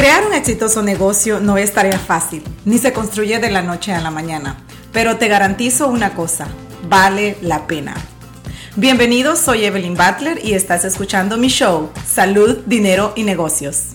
Crear un exitoso negocio no es tarea fácil, ni se construye de la noche a la mañana, pero te garantizo una cosa, vale la pena. Bienvenidos, soy Evelyn Butler y estás escuchando mi show, Salud, Dinero y Negocios.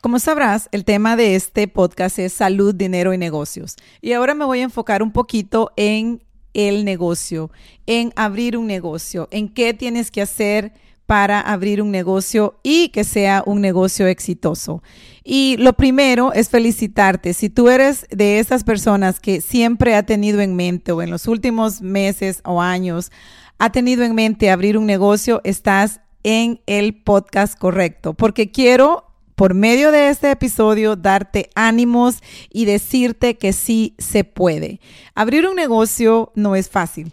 Como sabrás, el tema de este podcast es salud, dinero y negocios. Y ahora me voy a enfocar un poquito en el negocio, en abrir un negocio, en qué tienes que hacer para abrir un negocio y que sea un negocio exitoso. Y lo primero es felicitarte. Si tú eres de esas personas que siempre ha tenido en mente o en los últimos meses o años ha tenido en mente abrir un negocio, estás en el podcast correcto, porque quiero por medio de este episodio darte ánimos y decirte que sí se puede. Abrir un negocio no es fácil,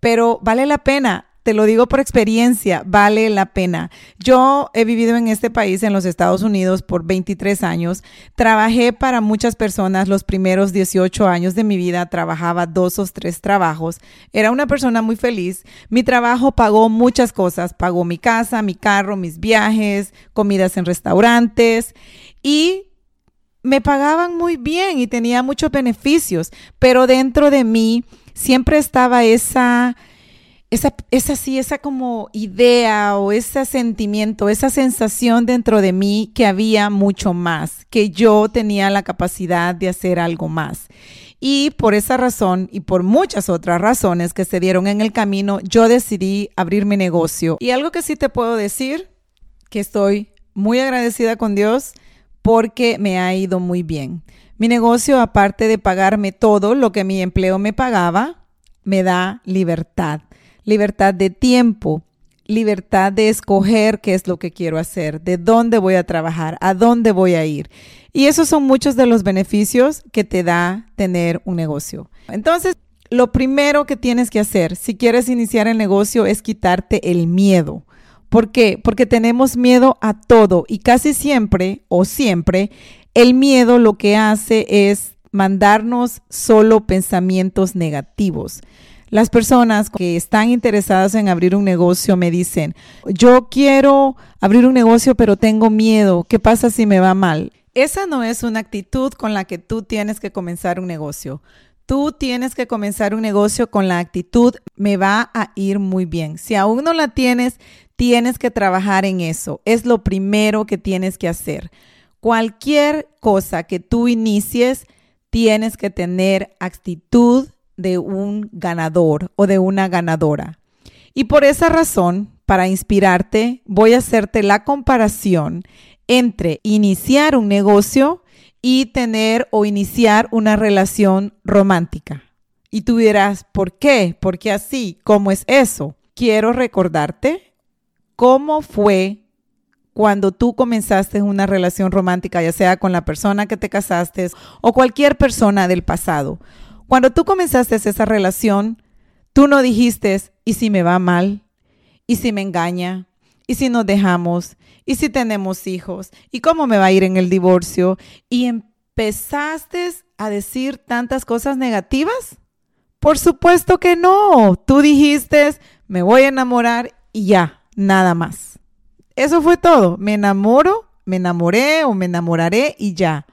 pero vale la pena te lo digo por experiencia, vale la pena. Yo he vivido en este país, en los Estados Unidos, por 23 años. Trabajé para muchas personas los primeros 18 años de mi vida. Trabajaba dos o tres trabajos. Era una persona muy feliz. Mi trabajo pagó muchas cosas. Pagó mi casa, mi carro, mis viajes, comidas en restaurantes y me pagaban muy bien y tenía muchos beneficios, pero dentro de mí siempre estaba esa esa, esa sí, esa como idea o ese sentimiento, esa sensación dentro de mí que había mucho más, que yo tenía la capacidad de hacer algo más. Y por esa razón y por muchas otras razones que se dieron en el camino, yo decidí abrir mi negocio. Y algo que sí te puedo decir, que estoy muy agradecida con Dios porque me ha ido muy bien. Mi negocio, aparte de pagarme todo lo que mi empleo me pagaba, me da libertad libertad de tiempo, libertad de escoger qué es lo que quiero hacer, de dónde voy a trabajar, a dónde voy a ir. Y esos son muchos de los beneficios que te da tener un negocio. Entonces, lo primero que tienes que hacer si quieres iniciar el negocio es quitarte el miedo. ¿Por qué? Porque tenemos miedo a todo y casi siempre o siempre el miedo lo que hace es mandarnos solo pensamientos negativos. Las personas que están interesadas en abrir un negocio me dicen, yo quiero abrir un negocio pero tengo miedo, ¿qué pasa si me va mal? Esa no es una actitud con la que tú tienes que comenzar un negocio. Tú tienes que comenzar un negocio con la actitud, me va a ir muy bien. Si aún no la tienes, tienes que trabajar en eso. Es lo primero que tienes que hacer. Cualquier cosa que tú inicies, tienes que tener actitud de un ganador o de una ganadora. Y por esa razón, para inspirarte, voy a hacerte la comparación entre iniciar un negocio y tener o iniciar una relación romántica. Y tú dirás, ¿por qué? ¿Por qué así? ¿Cómo es eso? Quiero recordarte cómo fue cuando tú comenzaste una relación romántica, ya sea con la persona que te casaste o cualquier persona del pasado. Cuando tú comenzaste esa relación, tú no dijiste, ¿y si me va mal? ¿Y si me engaña? ¿Y si nos dejamos? ¿Y si tenemos hijos? ¿Y cómo me va a ir en el divorcio? ¿Y empezaste a decir tantas cosas negativas? Por supuesto que no. Tú dijiste, me voy a enamorar y ya, nada más. Eso fue todo. Me enamoro, me enamoré o me enamoraré y ya.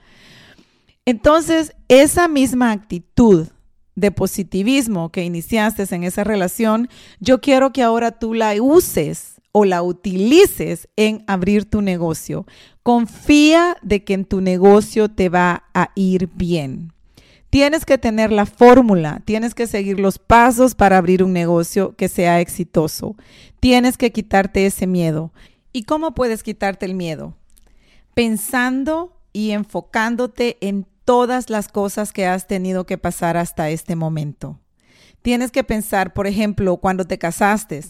Entonces, esa misma actitud de positivismo que iniciaste en esa relación, yo quiero que ahora tú la uses o la utilices en abrir tu negocio. Confía de que en tu negocio te va a ir bien. Tienes que tener la fórmula, tienes que seguir los pasos para abrir un negocio que sea exitoso. Tienes que quitarte ese miedo. ¿Y cómo puedes quitarte el miedo? Pensando y enfocándote en todas las cosas que has tenido que pasar hasta este momento. Tienes que pensar, por ejemplo, cuando te casaste,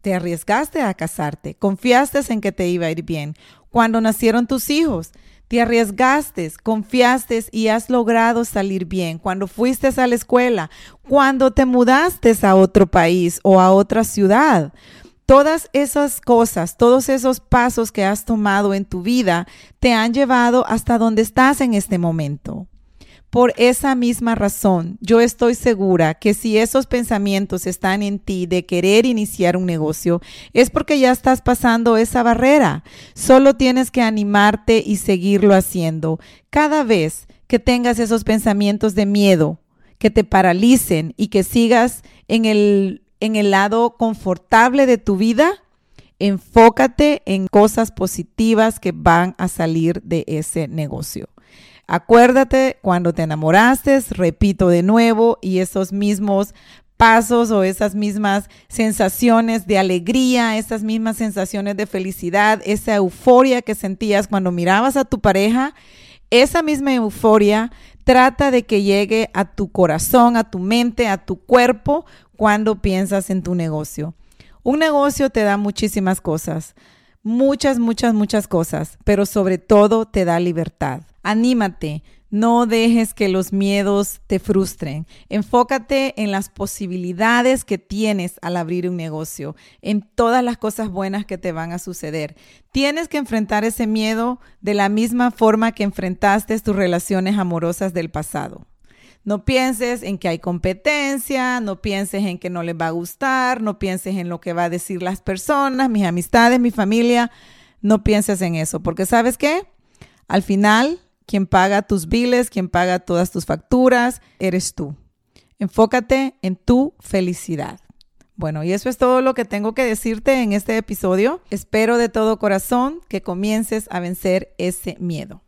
te arriesgaste a casarte, confiaste en que te iba a ir bien. Cuando nacieron tus hijos, te arriesgaste, confiaste y has logrado salir bien. Cuando fuiste a la escuela, cuando te mudaste a otro país o a otra ciudad, Todas esas cosas, todos esos pasos que has tomado en tu vida te han llevado hasta donde estás en este momento. Por esa misma razón, yo estoy segura que si esos pensamientos están en ti de querer iniciar un negocio, es porque ya estás pasando esa barrera. Solo tienes que animarte y seguirlo haciendo. Cada vez que tengas esos pensamientos de miedo, que te paralicen y que sigas en el, en el lado confortable de tu vida, enfócate en cosas positivas que van a salir de ese negocio. Acuérdate cuando te enamoraste, repito de nuevo, y esos mismos pasos o esas mismas sensaciones de alegría, esas mismas sensaciones de felicidad, esa euforia que sentías cuando mirabas a tu pareja, esa misma euforia trata de que llegue a tu corazón, a tu mente, a tu cuerpo cuando piensas en tu negocio. Un negocio te da muchísimas cosas, muchas, muchas, muchas cosas, pero sobre todo te da libertad. Anímate, no dejes que los miedos te frustren. Enfócate en las posibilidades que tienes al abrir un negocio, en todas las cosas buenas que te van a suceder. Tienes que enfrentar ese miedo de la misma forma que enfrentaste tus relaciones amorosas del pasado. No pienses en que hay competencia, no pienses en que no les va a gustar, no pienses en lo que va a decir las personas, mis amistades, mi familia. No pienses en eso, porque ¿sabes qué? Al final quien paga tus biles, quien paga todas tus facturas, eres tú. Enfócate en tu felicidad. Bueno, y eso es todo lo que tengo que decirte en este episodio. Espero de todo corazón que comiences a vencer ese miedo.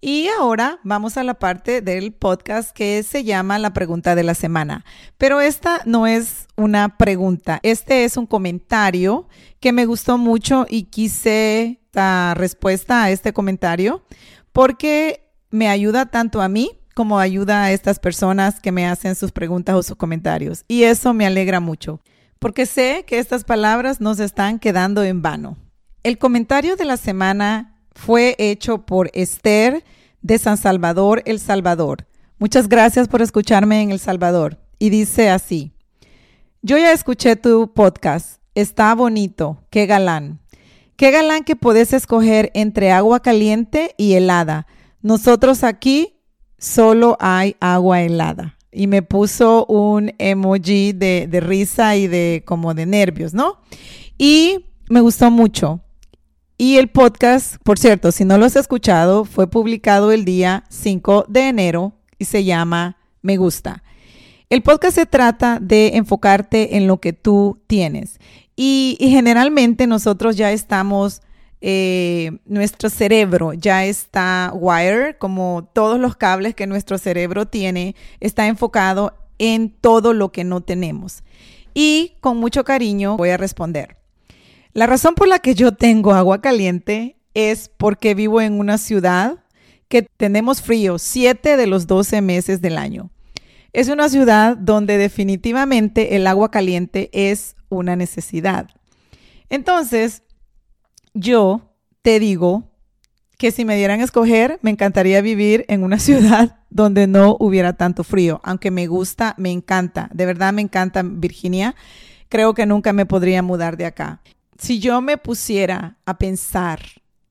Y ahora vamos a la parte del podcast que se llama la pregunta de la semana. Pero esta no es una pregunta, este es un comentario que me gustó mucho y quise dar respuesta a este comentario porque me ayuda tanto a mí como ayuda a estas personas que me hacen sus preguntas o sus comentarios. Y eso me alegra mucho, porque sé que estas palabras no se están quedando en vano. El comentario de la semana fue hecho por Esther de San Salvador, El Salvador. Muchas gracias por escucharme en El Salvador. Y dice así, yo ya escuché tu podcast, está bonito, qué galán. Qué galán que podés escoger entre agua caliente y helada. Nosotros aquí solo hay agua helada. Y me puso un emoji de, de risa y de como de nervios, ¿no? Y me gustó mucho. Y el podcast, por cierto, si no lo has escuchado, fue publicado el día 5 de enero y se llama Me gusta. El podcast se trata de enfocarte en lo que tú tienes. Y, generalmente nosotros ya estamos, eh, nuestro cerebro ya está wire, como todos los cables que nuestro cerebro tiene, está enfocado en todo lo que no tenemos. Y con mucho cariño voy a responder. La razón por la que yo tengo agua caliente es porque vivo en una ciudad que tenemos frío siete de los 12 meses del año. Es una ciudad donde definitivamente el agua caliente es una necesidad. Entonces, yo te digo que si me dieran a escoger, me encantaría vivir en una ciudad donde no hubiera tanto frío, aunque me gusta, me encanta, de verdad me encanta Virginia, creo que nunca me podría mudar de acá. Si yo me pusiera a pensar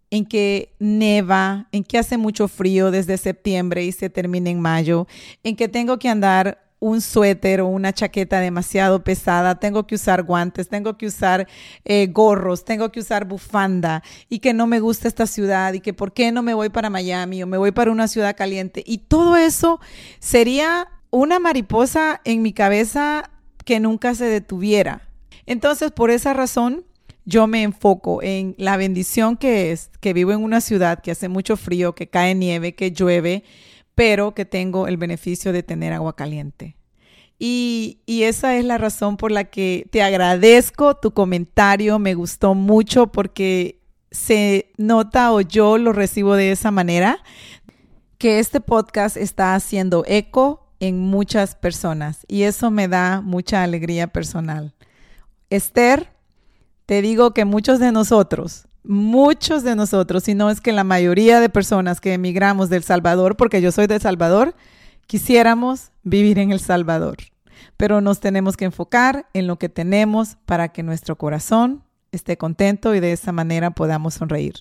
en que neva, en que hace mucho frío desde septiembre y se termina en mayo, en que tengo que andar un suéter o una chaqueta demasiado pesada, tengo que usar guantes, tengo que usar eh, gorros, tengo que usar bufanda y que no me gusta esta ciudad y que por qué no me voy para Miami o me voy para una ciudad caliente. Y todo eso sería una mariposa en mi cabeza que nunca se detuviera. Entonces, por esa razón, yo me enfoco en la bendición que es que vivo en una ciudad que hace mucho frío, que cae nieve, que llueve pero que tengo el beneficio de tener agua caliente. Y, esa es la razón por la que te agradezco tu comentario, me gustó mucho porque se nota o yo lo recibo de esa manera, que este podcast está haciendo eco en muchas personas y eso me da mucha alegría personal. Esther, te digo que muchos de nosotros muchos de nosotros, si no es que la mayoría de personas que emigramos del Salvador, porque yo soy de Salvador, quisiéramos vivir en El Salvador. Pero nos tenemos que enfocar en lo que tenemos para que nuestro corazón esté contento y de esa manera podamos sonreír.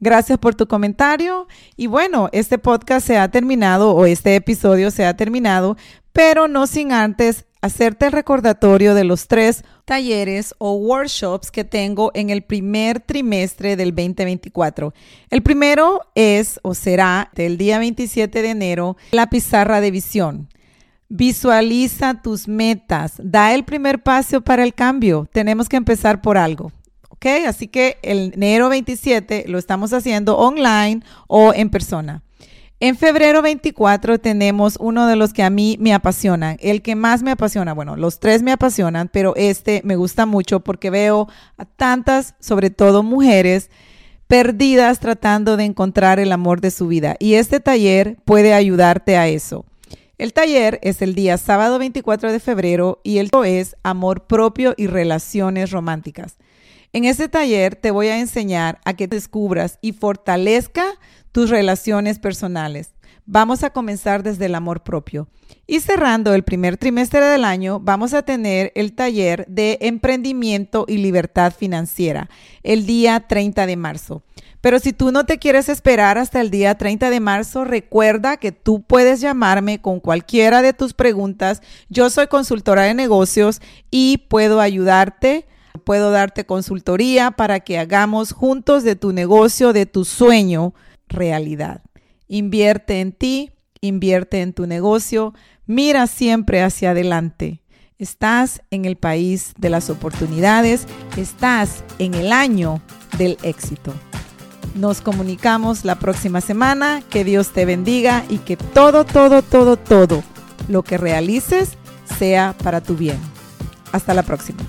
Gracias por tu comentario. Y bueno, este podcast se ha terminado o este episodio se ha terminado, pero no sin antes hacerte el recordatorio de los tres talleres o workshops que tengo en el primer trimestre del 2024. El primero es o será del día 27 de enero la pizarra de visión. Visualiza tus metas, da el primer paso para el cambio. Tenemos que empezar por algo. ¿Ok? Así que el enero 27 lo estamos haciendo online o en persona. En febrero 24 tenemos uno de los que a mí me apasionan, el que más me apasiona, bueno, los tres me apasionan, pero este me gusta mucho porque veo a tantas, sobre todo mujeres, perdidas tratando de encontrar el amor de su vida. Y este taller puede ayudarte a eso. El taller es el día sábado 24 de febrero y el es Amor propio y relaciones románticas. En este taller te voy a enseñar a que descubras y fortalezca tus relaciones personales. Vamos a comenzar desde el amor propio. Y cerrando el primer trimestre del año, vamos a tener el taller de emprendimiento y libertad financiera el día 30 de marzo. Pero si tú no te quieres esperar hasta el día 30 de marzo, recuerda que tú puedes llamarme con cualquiera de tus preguntas. Yo soy consultora de negocios y puedo ayudarte. Puedo darte consultoría para que hagamos juntos de tu negocio, de tu sueño, realidad. Invierte en ti, invierte en tu negocio, mira siempre hacia adelante. Estás en el país de las oportunidades, estás en el año del éxito. Nos comunicamos la próxima semana, que Dios te bendiga y que todo, todo, todo, todo lo que realices sea para tu bien. Hasta la próxima.